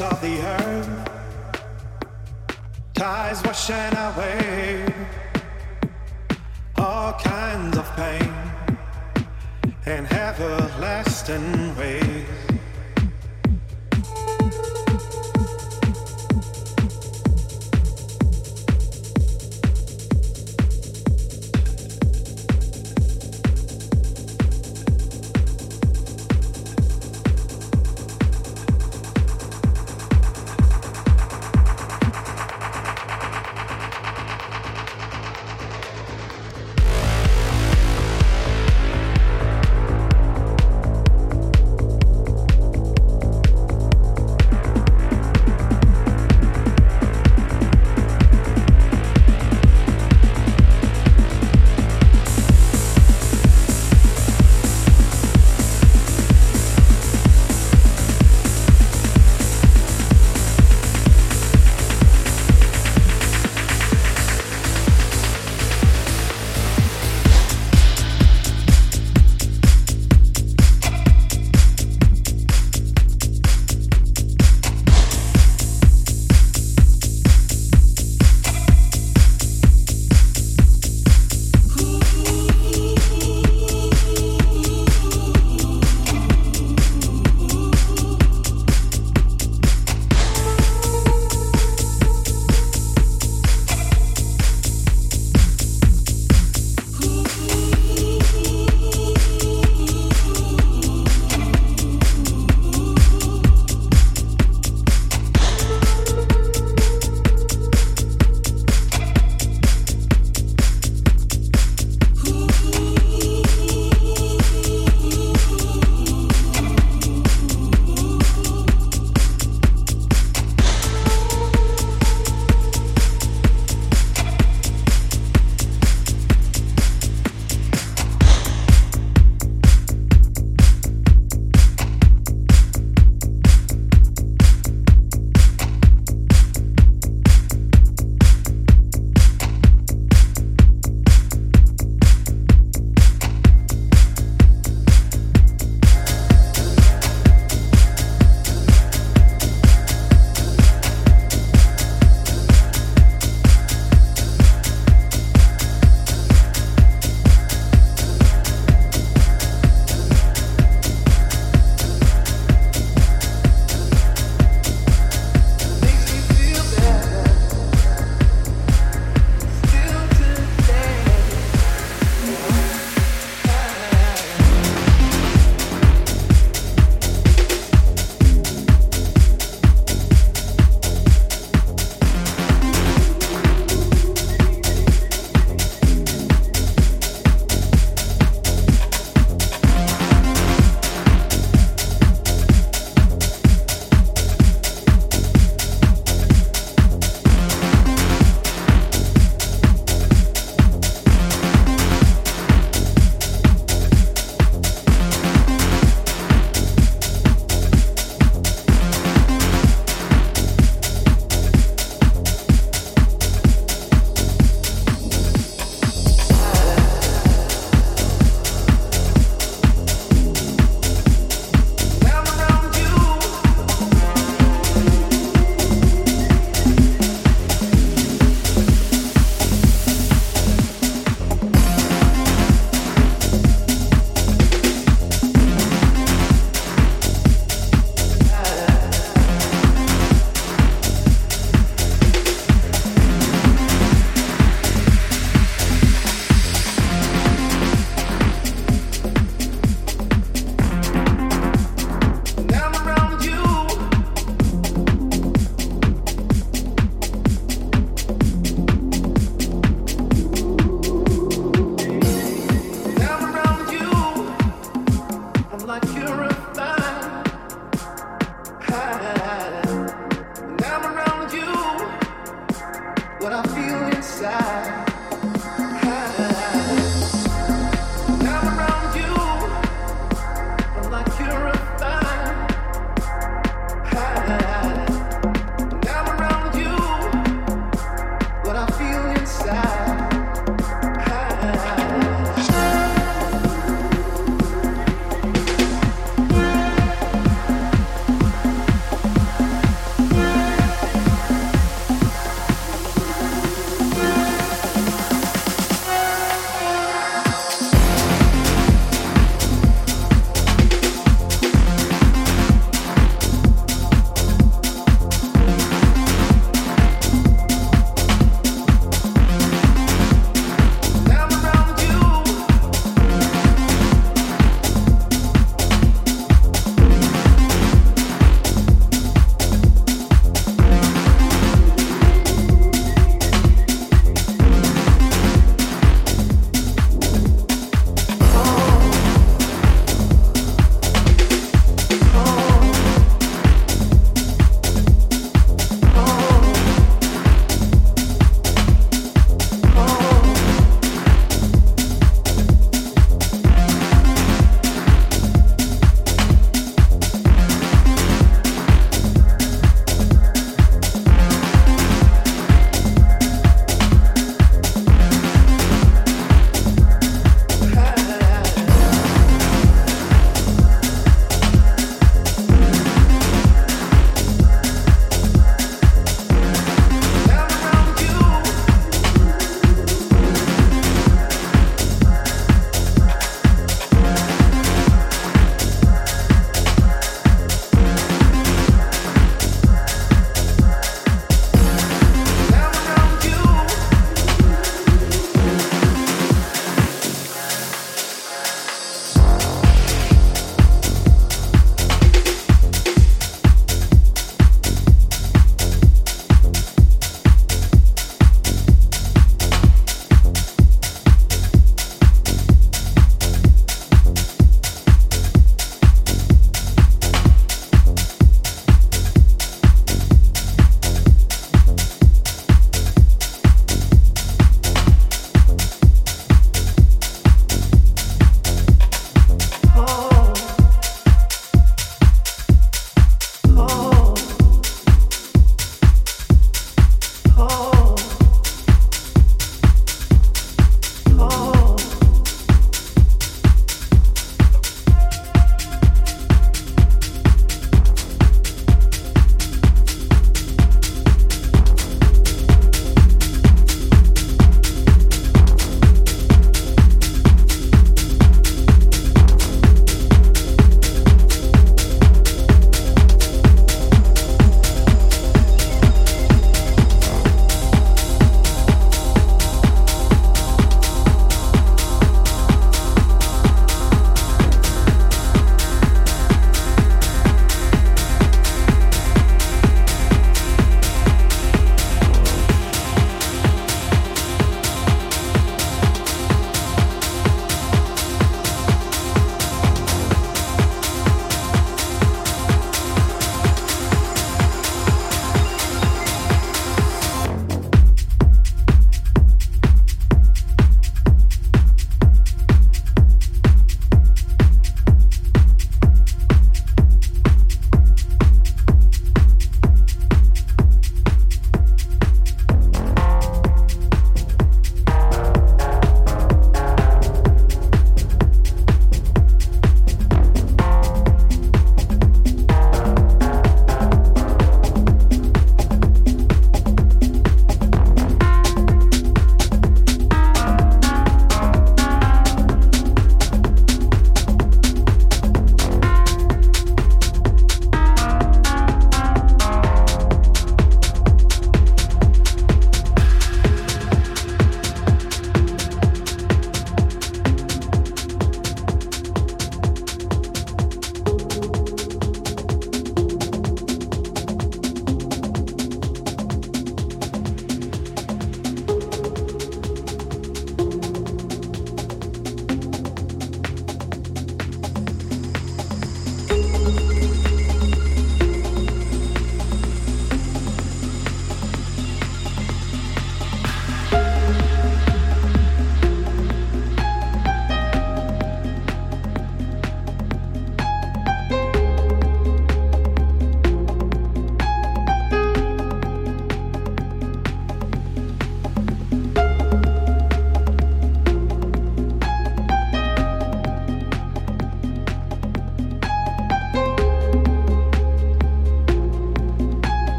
of the earth. Tides washing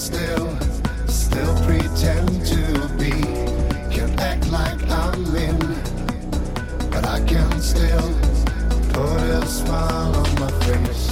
still, still pretend to be. Can act like I'm in, but I can still put a smile on my face.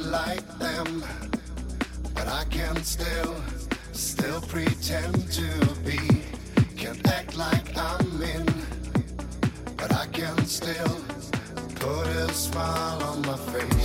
like them, but I can still, still pretend to be. Can't act like I'm in, but I can still put a smile on my face.